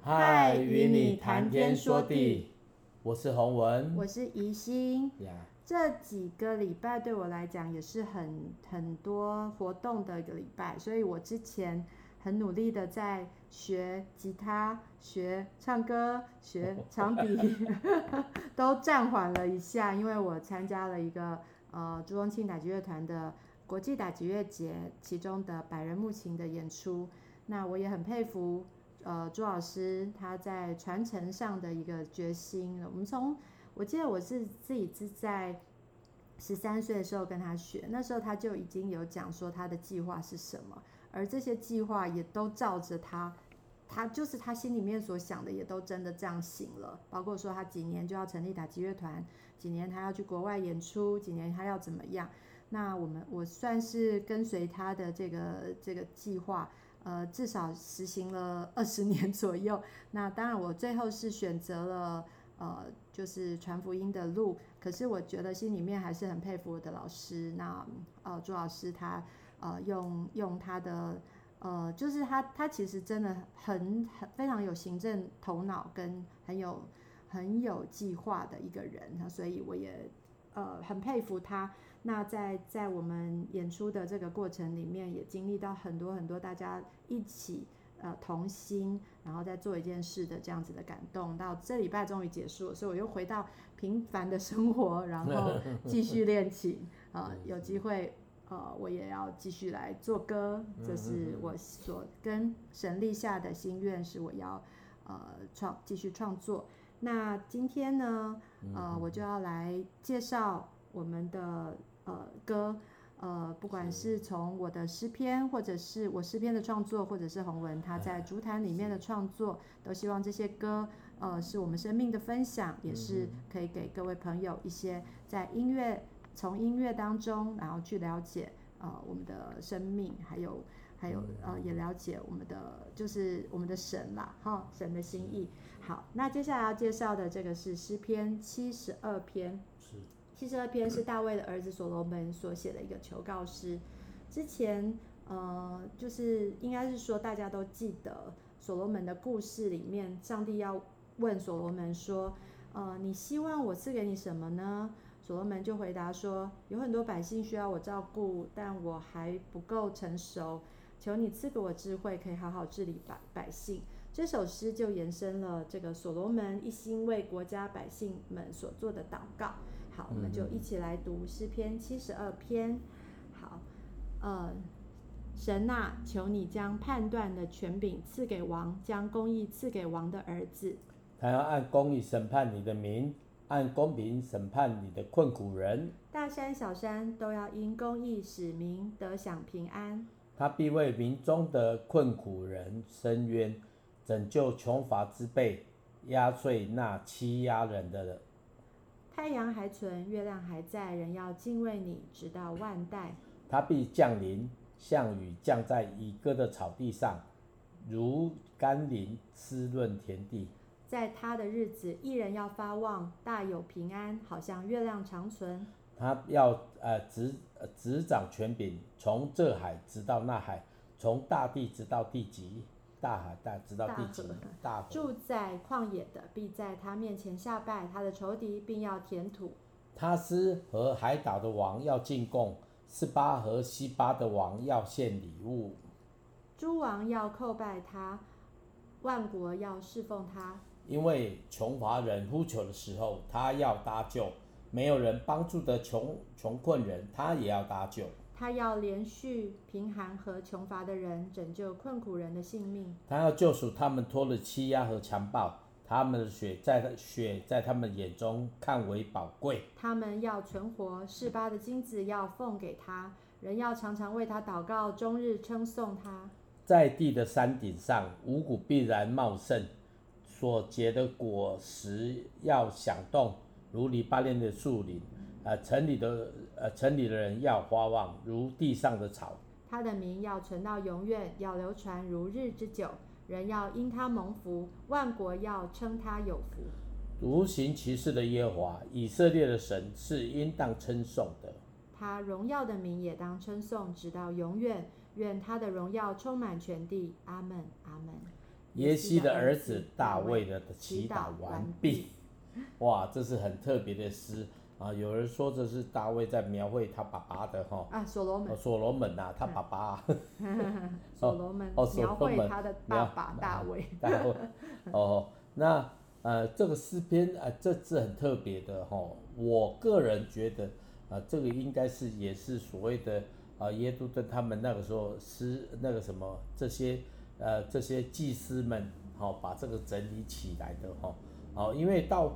嗨，与你谈天说地，我是洪文，我是宜心。Yeah. 这几个礼拜对我来讲也是很很多活动的一个礼拜，所以我之前很努力的在学吉他、学唱歌、学长笛，都暂缓了一下，因为我参加了一个呃朱宗庆打击乐团的国际打击乐节，其中的百人木琴的演出。那我也很佩服呃朱老师他在传承上的一个决心。我们从我记得我是自己是在十三岁的时候跟他学，那时候他就已经有讲说他的计划是什么，而这些计划也都照着他，他就是他心里面所想的，也都真的这样行了。包括说他几年就要成立打击乐团，几年他要去国外演出，几年他要怎么样？那我们我算是跟随他的这个这个计划，呃，至少实行了二十年左右。那当然我最后是选择了。呃，就是传福音的路，可是我觉得心里面还是很佩服我的老师。那呃，朱老师他呃用用他的呃，就是他他其实真的很很非常有行政头脑跟很有很有计划的一个人，所以我也呃很佩服他。那在在我们演出的这个过程里面，也经历到很多很多大家一起。呃，同心，然后再做一件事的这样子的感动，到这礼拜终于结束了，所以我又回到平凡的生活，然后 继续练琴。呃，有机会，呃，我也要继续来做歌，这是我所跟神立下的心愿，是我要呃创继续创作。那今天呢，呃，我就要来介绍我们的呃歌。呃，不管是从我的诗篇，或者是我诗篇的创作，或者是洪文他在竹坛里面的创作，都希望这些歌，呃，是我们生命的分享，也是可以给各位朋友一些在音乐，从音乐当中，然后去了解，呃，我们的生命，还有还有呃，也了解我们的就是我们的神啦，哈，神的心意。好，那接下来要介绍的这个是诗篇七十二篇。七十二篇是大卫的儿子所罗门所写的一个求告诗。之前，呃，就是应该是说大家都记得所罗门的故事里面，上帝要问所罗门说：“呃，你希望我赐给你什么呢？”所罗门就回答说：“有很多百姓需要我照顾，但我还不够成熟，求你赐给我智慧，可以好好治理百百姓。”这首诗就延伸了这个所罗门一心为国家百姓们所做的祷告。好，我们就一起来读诗篇七十二篇。好，呃，神呐、啊，求你将判断的权柄赐给王，将公义赐给王的儿子。他要按公义审判你的民，按公平审判你的困苦人。大山小山都要因公义使民得享平安。他必为民中的困苦人伸冤，拯救穷乏之辈，压碎那欺压人的人。太阳还存，月亮还在，人要敬畏你，直到万代。他必降临，像雨降在已割的草地上，如甘霖滋润田地。在他的日子，一人要发旺，大有平安，好像月亮长存。他要呃执执掌权柄，从这海直到那海，从大地直到地极。大海大，直到地极。大河。住在旷野的，必在他面前下拜；他的仇敌，并要填土。他斯和海岛的王要进贡，斯巴和西巴的王要献礼物。诸王要叩拜他，万国要侍奉他。因为穷乏人呼求的时候，他要搭救；没有人帮助的穷穷困人，他也要搭救。他要怜恤贫寒和穷乏的人，拯救困苦人的性命。他要救赎他们脱了欺压和强暴，他们的血在血在他们眼中看为宝贵。他们要存活，示巴的金子要奉给他，人要常常为他祷告，终日称颂他。在地的山顶上，五谷必然茂盛，所结的果实要响动，如黎巴嫩的树林。呃，城里的呃，城里的人要花旺，如地上的草。他的名要存到永远，要流传如日之久。人要因他蒙福，万国要称他有福。独行其事的耶和华，以色列的神是应当称颂的。他荣耀的名也当称颂，直到永远。愿他的荣耀充满全地。阿门，阿门。耶西的儿子大卫的祈祷完毕。哇，这是很特别的诗啊！有人说这是大卫在描绘他爸爸的哈啊，所罗门，所罗门呐，他爸爸，所罗门哦描绘他的爸爸大卫。大卫哦，那呃，这个诗篇啊，这字很特别的哈。我个人觉得啊，这个应该是也是所谓的啊，耶杜顿他们那个时候诗那个什么这些呃这些祭司们好把这个整理起来的哈。哦，因为到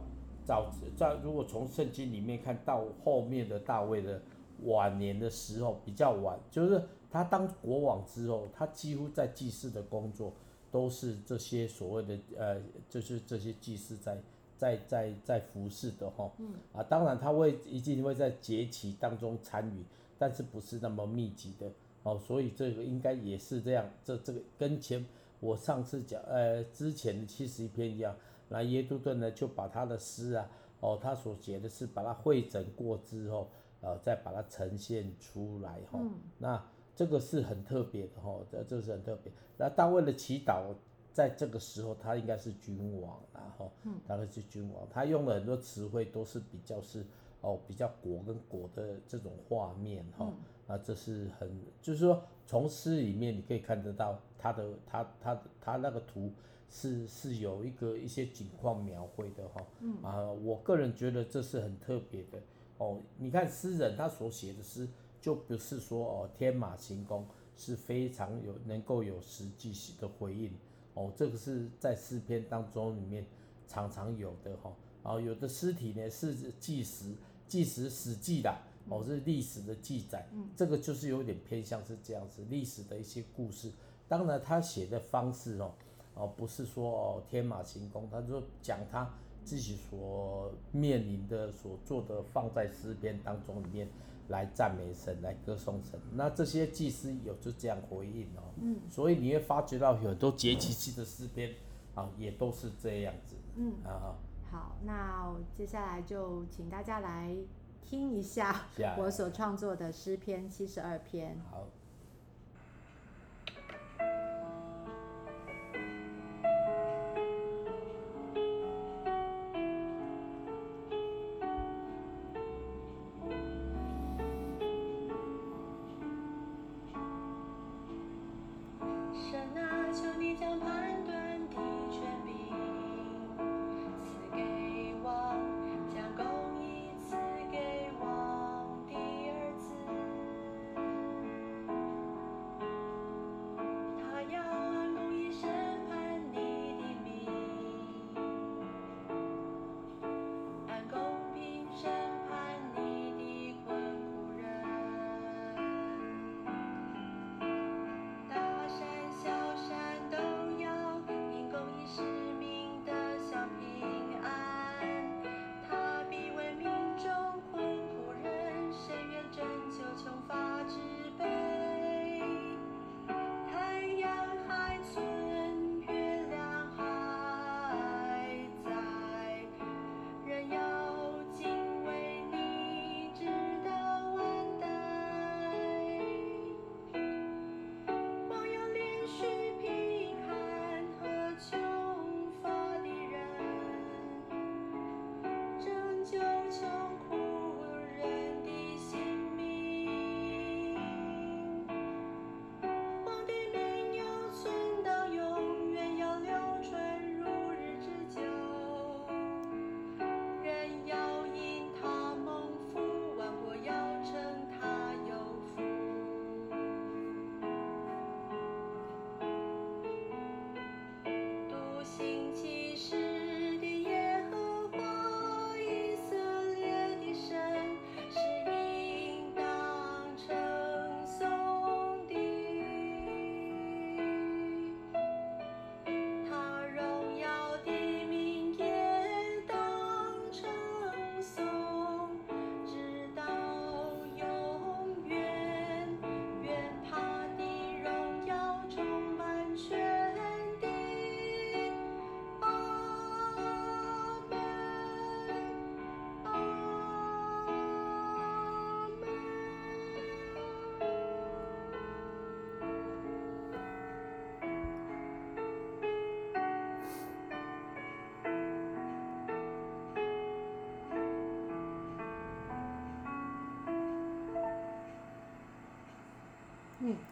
早在如果从圣经里面看到后面的大卫的晚年的时候比较晚，就是他当国王之后，他几乎在祭祀的工作都是这些所谓的呃，就是这些祭司在在在在服侍的哈。嗯。啊，当然他会一定会在节期当中参与，但是不是那么密集的哦，所以这个应该也是这样。这这个跟前我上次讲呃之前的七十一篇一样。那耶杜顿呢，就把他的诗啊，哦，他所写的诗，把它汇整过之后，呃，再把它呈现出来哈、嗯。那这个是很特别的哈，这这是很特别。那大卫的祈祷，在这个时候，他应该是君王然后，嗯大概是君王，他用了很多词汇，都是比较是哦，比较国跟国的这种画面哈。啊，这是很，就是说，从诗里面你可以看得到他的，他他他那个图。是是有一个一些景况描绘的哈，嗯啊，我个人觉得这是很特别的哦。你看诗人他所写的诗，就不是说哦天马行空，是非常有能够有实际的回应哦。这个是在诗篇当中里面常常有的哈。啊，有的诗体呢是纪实，纪实史记的哦，是历史的记载，这个就是有点偏向是这样子历史的一些故事。当然他写的方式哦。哦，不是说哦天马行空，他就讲他自己所面临的、所做的，放在诗篇当中里面来赞美神、来歌颂神。那这些祭司有就这样回应哦，嗯，所以你会发觉到有很多节期性的诗篇啊，也都是这样子，嗯啊。好，那接下来就请大家来听一下我所创作的诗篇七十二篇。好。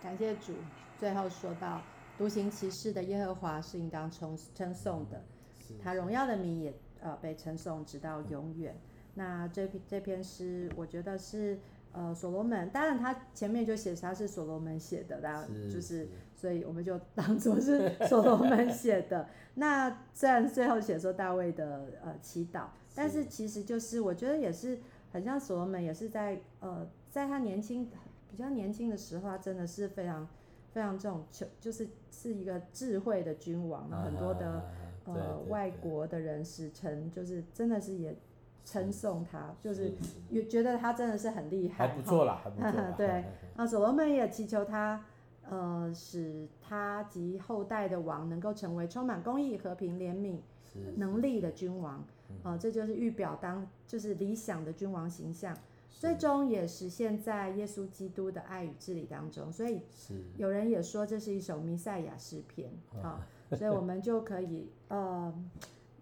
感谢主。最后说到独行其事的耶和华是应当称称颂的，他荣耀的名也呃被称颂直到永远。那这篇这篇诗，我觉得是呃所罗门，当然他前面就写他是所罗门写的，当然就是，是所以我们就当做是所罗门写的。那虽然最后写说大卫的呃祈祷，但是其实就是我觉得也是很像所罗门，也是在呃在他年轻比较年轻的时候，他真的是非常非常这种就就是是一个智慧的君王，很多的呃外国的人使臣就是真的是也。称颂他，就是也觉得他真的是很厉害，还不错啦，还不错。对，那所罗门也祈求他，呃，使他及后代的王能够成为充满公义、和平、怜悯、能力的君王。啊、呃，这就是预表当就是理想的君王形象，最终也实现在耶稣基督的爱与治理当中。所以，有人也说这是一首弥赛亚诗篇啊，所以我们就可以呃。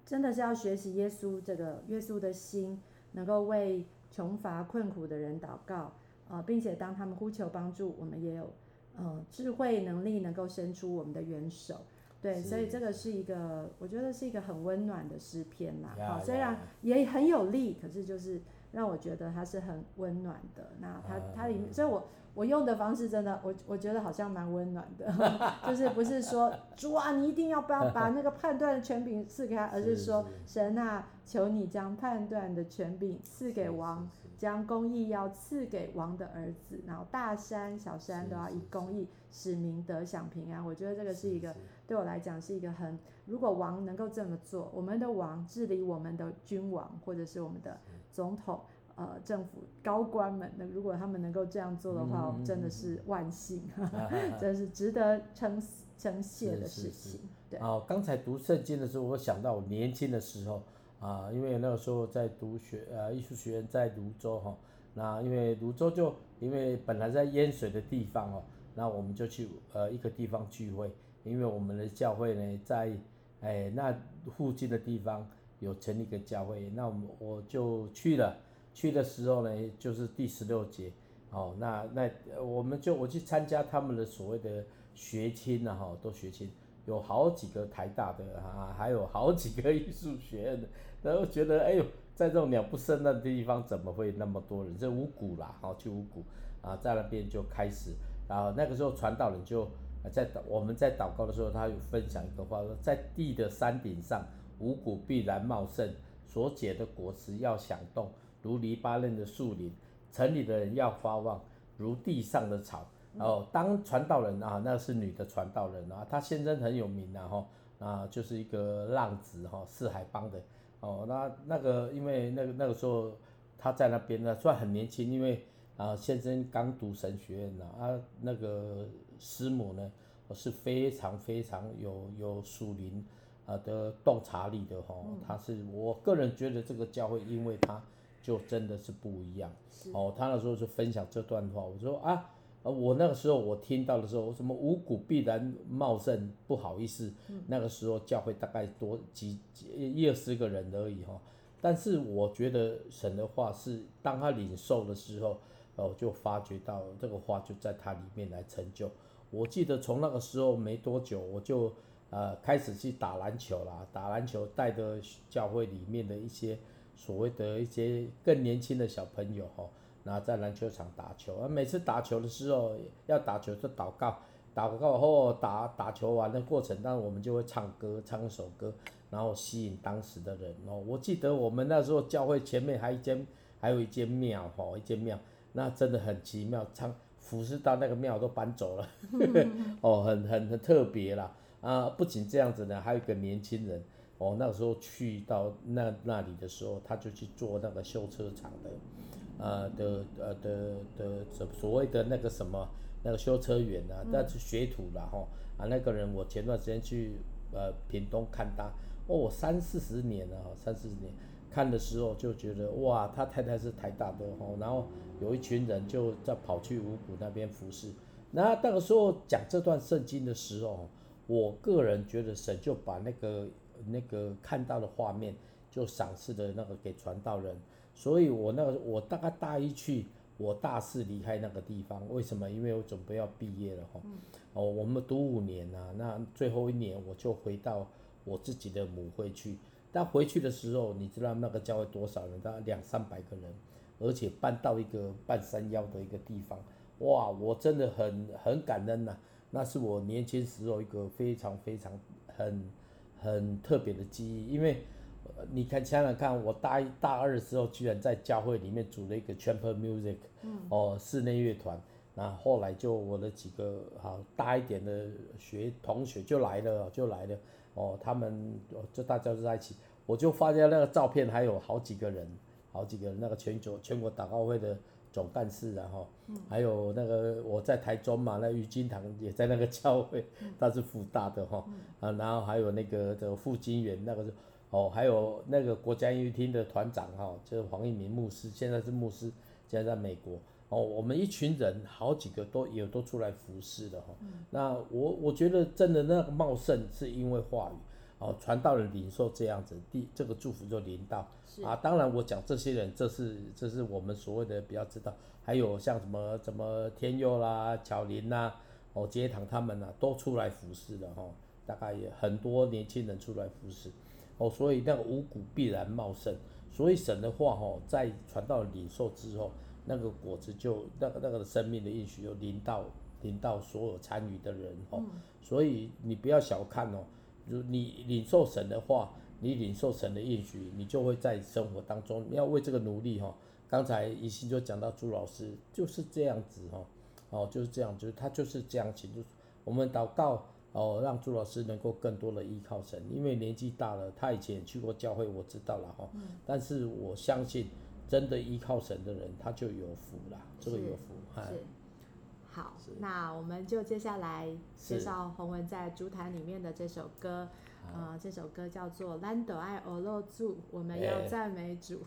真的是要学习耶稣这个耶稣的心，能够为穷乏困苦的人祷告啊、呃，并且当他们呼求帮助，我们也有呃智慧能力能够伸出我们的援手。对，所以这个是一个我觉得是一个很温暖的诗篇啦。好，虽然也很有力，可是就是让我觉得它是很温暖的。那它它里面，所以我。我用的方式真的，我我觉得好像蛮温暖的，就是不是说主啊，你一定要不要把那个判断的权柄赐给他，而是说神啊，求你将判断的权柄赐给王，将公义要赐给王的儿子，然后大山小山都要以公义使民得享平安。我觉得这个是一个对我来讲是一个很，如果王能够这么做，我们的王治理我们的君王或者是我们的总统。呃，政府高官们，那如果他们能够这样做的话，我们真的是万幸，真是值得称称谢的事情。对。哦，刚才读圣经的时候，我想到我年轻的时候啊，因为那个时候在读学呃艺术学院在泸州哈，那因为泸州就因为本来在淹水的地方哦，那我们就去呃一个地方聚会，因为我们的教会呢在哎那附近的地方有成立一个教会，那我们我就去了。去的时候呢，就是第十六节，哦，那那我们就我去参加他们的所谓的学青呐，哈，都学青，有好几个台大的啊，还有好几个艺术学院的，然后觉得哎呦，在这种鸟不生的地方，怎么会那么多人？这五股啦，好去五股啊，在那边就开始，然后那个时候传道人就在我们在祷告的时候，他有分享一个话说，在地的山顶上，五谷必然茂盛，所结的果实要响动。如黎巴嫩的树林，城里的人要发旺，如地上的草。哦，当传道人啊，那是女的传道人啊，她先生很有名的哈，啊，就是一个浪子哈，四海帮的。哦，那那个因为那个那个时候他在那边呢，算很年轻，因为啊先生刚读神学院呢，啊那个师母呢，我是非常非常有有属灵啊的洞察力的哈，他是我个人觉得这个教会，因为他。就真的是不一样哦。他那时候就分享这段话，我说啊，我那个时候我听到的时候，什么五谷必然茂盛，不好意思，嗯、那个时候教会大概多几几一二十个人而已哈。但是我觉得神的话是，当他领受的时候，哦，就发觉到这个话就在他里面来成就。我记得从那个时候没多久，我就呃开始去打篮球啦，打篮球带着教会里面的一些。所谓的一些更年轻的小朋友哈，那在篮球场打球，啊，每次打球的时候要打球就祷告，祷告后打打球完的过程当，我们就会唱歌，唱一首歌，然后吸引当时的人哦。我记得我们那时候教会前面还一间，还有一间庙哈，一间庙，那真的很奇妙，唱服侍到那个庙都搬走了，哦，很很很特别啦。啊，不仅这样子呢，还有一个年轻人。哦，那个时候去到那那里的时候，他就去做那个修车厂的，呃的呃的的所所谓的那个什么那个修车员啊，那是学徒了哈啊那个人我前段时间去呃屏东看他，哦三四十年了哈三四十年，看的时候就觉得哇他太太是台大的吼，然后有一群人就在跑去五谷那边服侍，那那个时候讲这段圣经的时候，我个人觉得神就把那个。那个看到的画面就赏赐的那个给传道人，所以我那个我大概大一去，我大四离开那个地方，为什么？因为我准备要毕业了哈。哦，我们读五年啊，那最后一年我就回到我自己的母会去。但回去的时候，你知道那个教会多少人？大概两三百个人，而且搬到一个半山腰的一个地方。哇，我真的很很感恩呐、啊。那是我年轻时候一个非常非常很很特别的记忆，因为。你看，想想看，我大一、大二的时候，居然在教会里面组了一个 chamber music，嗯，哦，室内乐团。那后来就我的几个好大一点的学同学就来了，就来了。哦，他们就大家都在一起，我就发现那个照片还有好几个人，好几个人，那个全球全国祷告会的总干事，然后，还有那个我在台中嘛，那于金堂也在那个教会，他是辅大的哈，啊，然后还有那个的副金元那个是。哦，还有那个国家音乐厅的团长哈，就是黄一鸣牧师，现在是牧师，现在在美国。哦，我们一群人好几个都也都出来服侍的哈。那我我觉得真的那个茂盛是因为话语，哦，传道人领受这样子，第这个祝福就临到。啊，当然我讲这些人，这是这是我们所谓的比较知道，还有像什么什么天佑啦、巧林呐、哦杰堂他们呐、啊，都出来服侍的哈。大概也很多年轻人出来服侍。哦，所以那个五谷必然茂盛，所以神的话哈，在传道领受之后，那个果子就那个那个生命的应许就临到临到所有参与的人哦，所以你不要小看哦，如你领受神的话，你领受神的应许，你就会在生活当中你要为这个努力哈。刚才一心就讲到朱老师就是这样子哈，哦就是这样，就是他就是这样子，就是我们祷告。哦，让朱老师能够更多的依靠神，因为年纪大了，他以前也去过教会，我知道了哈。嗯。但是我相信，真的依靠神的人，他就有福了，这个有福。是。是。好，那我们就接下来介绍洪文在竹坛里面的这首歌，呃，这首歌叫做《兰德爱欧洛住》，我们要赞美主。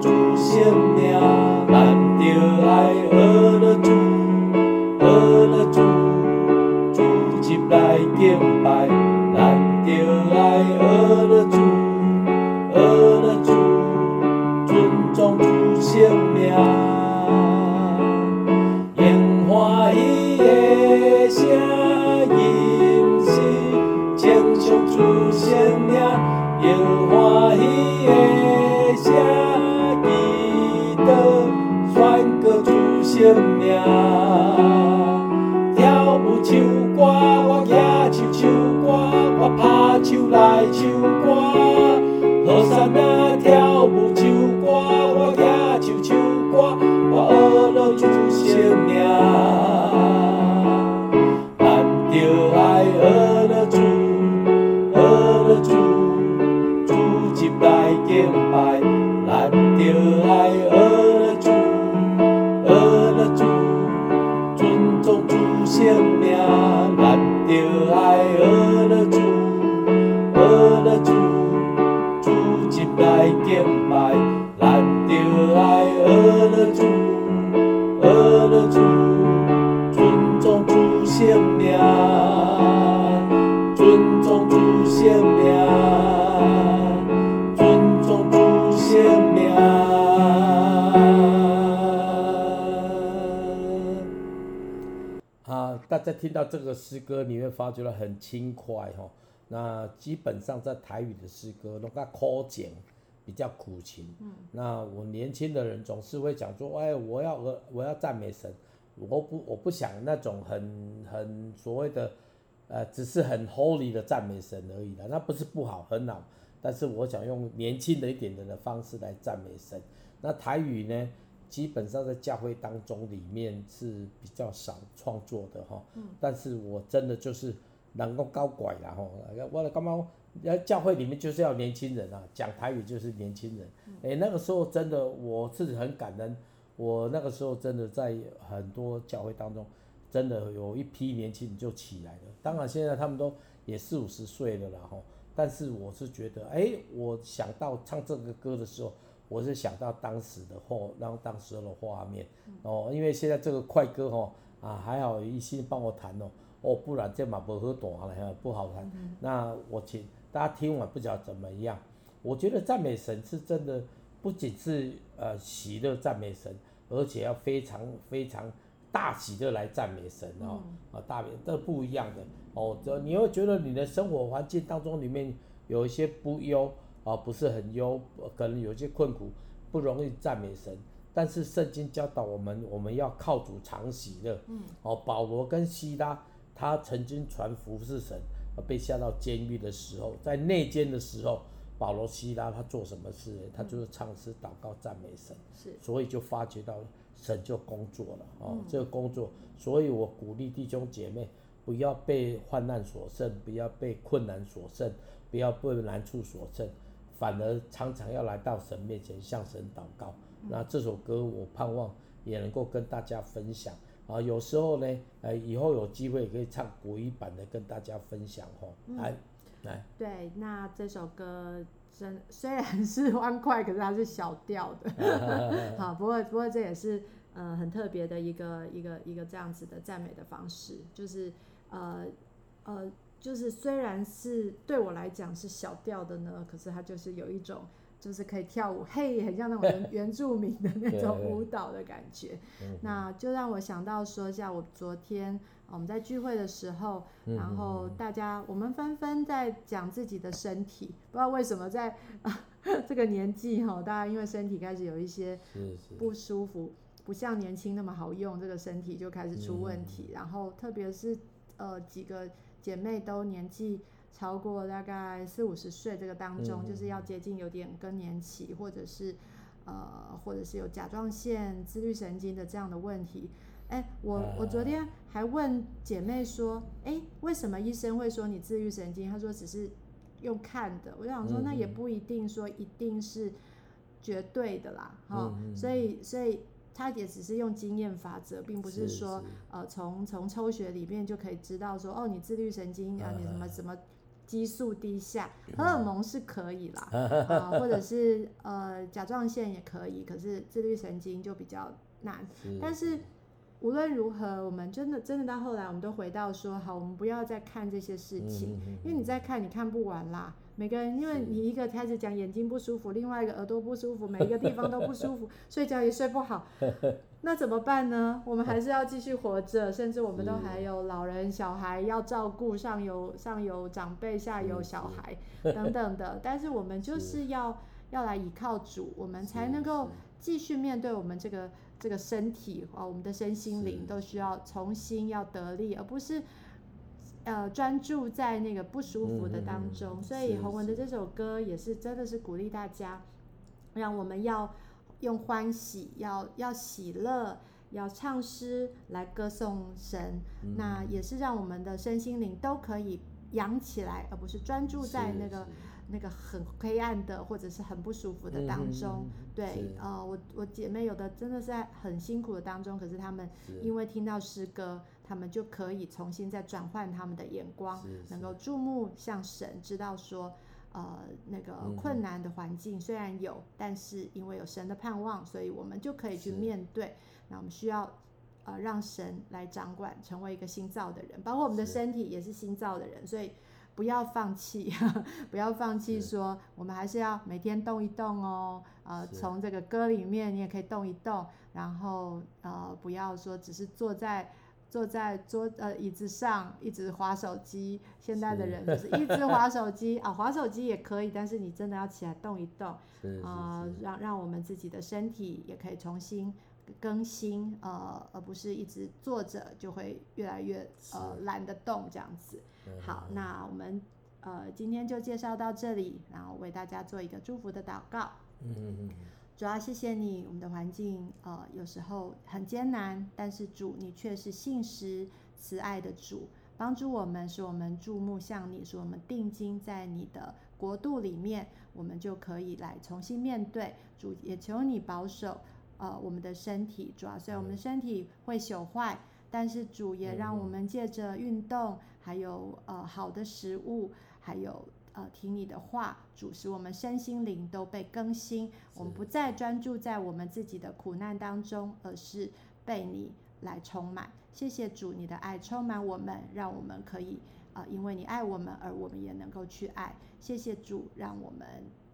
祖先庙大家。听到这个诗歌，你会发觉很轻快哈。那基本上在台语的诗歌，那个口简，比较苦情。嗯。那我年轻的人总是会讲说，哎，我要我我要赞美神，我不我不想那种很很所谓的，呃，只是很 holy 的赞美神而已的，那不是不好，很好。但是我想用年轻的一点点的方式来赞美神。那台语呢？基本上在教会当中里面是比较少创作的哈，但是我真的就是能够高拐啦哈，我的干嘛？教会里面就是要年轻人啊，讲台语就是年轻人。哎，那个时候真的我是很感恩，我那个时候真的在很多教会当中，真的有一批年轻人就起来了。当然现在他们都也四五十岁了啦吼。但是我是觉得，哎，我想到唱这个歌的时候，我是想到当时的画，然后当时的画面。哦，因为现在这个快歌哦啊，还好一心帮我弹哦，哦，不然这马不好弹了，不好弹。嗯、那我请大家听完不知道怎么样？我觉得赞美神是真的，不仅是呃喜乐赞美神，而且要非常非常大喜的来赞美神哦，啊大美这不一样的。哦，这你会觉得你的生活环境当中里面有一些不优啊，不是很优，可能有些困苦，不容易赞美神。但是圣经教导我们，我们要靠主常喜乐。嗯，哦，保罗跟希拉他曾经传服侍神，被下到监狱的时候，在内监的时候。保罗、希拉他做什么事？他就是唱诗、祷告、赞美神，是，所以就发觉到神就工作了哦。嗯、这个工作，所以我鼓励弟兄姐妹不要被患难所胜，不要被困难所胜，不要被难处所胜，反而常常要来到神面前向神祷告。嗯、那这首歌我盼望也能够跟大家分享啊。有时候呢，呃，以后有机会可以唱国语版的跟大家分享哦。来、嗯。来对，那这首歌真虽然是欢快，可是它是小调的，好，不过不过这也是呃很特别的一个一个一个这样子的赞美的方式，就是呃呃就是虽然是对我来讲是小调的呢，可是它就是有一种就是可以跳舞，嘿，很像那种原 原住民的那种舞蹈的感觉，那就让我想到说一下我昨天。我们在聚会的时候，然后大家我们纷纷在讲自己的身体，不知道为什么在啊 这个年纪哈，大家因为身体开始有一些不舒服，不像年轻那么好用，这个身体就开始出问题。然后特别是呃几个姐妹都年纪超过大概四五十岁，这个当中就是要接近有点更年期，或者是呃或者是有甲状腺、自律神经的这样的问题。哎，我我昨天还问姐妹说，哎，为什么医生会说你自律神经？她说只是用看的。我就想说，那也不一定说一定是绝对的啦，哈、嗯。所以所以他也只是用经验法则，并不是说呃从从抽血里面就可以知道说，哦，你自律神经啊，你什么什么激素低下，荷尔蒙是可以啦，啊，或者是呃甲状腺也可以，可是自律神经就比较难，是但是。无论如何，我们真的真的到后来，我们都回到说好，我们不要再看这些事情，嗯、因为你再看，你看不完啦。每个人，因为你一个开始讲眼睛不舒服，另外一个耳朵不舒服，每一个地方都不舒服，睡觉也睡不好，那怎么办呢？我们还是要继续活着，甚至我们都还有老人、小孩要照顾，上有上有长辈，下有小孩等等的。但是我们就 是要要来依靠主，我们才能够继续面对我们这个。这个身体啊，我们的身心灵都需要重新要得力，而不是呃专注在那个不舒服的当中。嗯、所以洪文的这首歌也是真的是鼓励大家，让我们要用欢喜，要要喜乐，要唱诗来歌颂神。嗯、那也是让我们的身心灵都可以扬起来，而不是专注在那个。那个很黑暗的，或者是很不舒服的当中，嗯、对，呃，我我姐妹有的真的是在很辛苦的当中，可是他们因为听到诗歌，他们就可以重新再转换他们的眼光，能够注目向神，知道说，呃，那个困难的环境虽然有，嗯、但是因为有神的盼望，所以我们就可以去面对。那我们需要呃让神来掌管，成为一个新造的人，包括我们的身体也是新造的人，所以。不要放弃，不要放弃，说我们还是要每天动一动哦。呃，从这个歌里面你也可以动一动，然后呃，不要说只是坐在坐在桌呃椅子上一直滑手机。现在的人就是一直滑手机啊，滑手机也可以，但是你真的要起来动一动啊，呃，让让我们自己的身体也可以重新更新，呃，而不是一直坐着就会越来越呃懒得动这样子。好，那我们呃今天就介绍到这里，然后为大家做一个祝福的祷告。嗯嗯嗯。主要谢谢你，我们的环境呃有时候很艰难，但是主你却是信实慈爱的主，帮助我们，使我们注目向你，使我们定睛在你的国度里面，我们就可以来重新面对。主也求你保守呃我们的身体，主要虽然我们的身体会朽坏。但是主也让我们借着运动，还有呃好的食物，还有呃听你的话，主使我们身心灵都被更新。我们不再专注在我们自己的苦难当中，而是被你来充满。谢谢主，你的爱充满我们，让我们可以呃因为你爱我们，而我们也能够去爱。谢谢主，让我们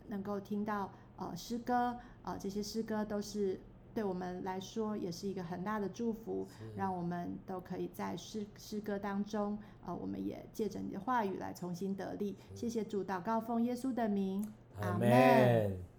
能够听到呃诗歌，呃这些诗歌都是。对我们来说也是一个很大的祝福，让我们都可以在诗诗歌当中，呃，我们也借着你的话语来重新得力。谢谢主，祷告奉耶稣的名，阿门。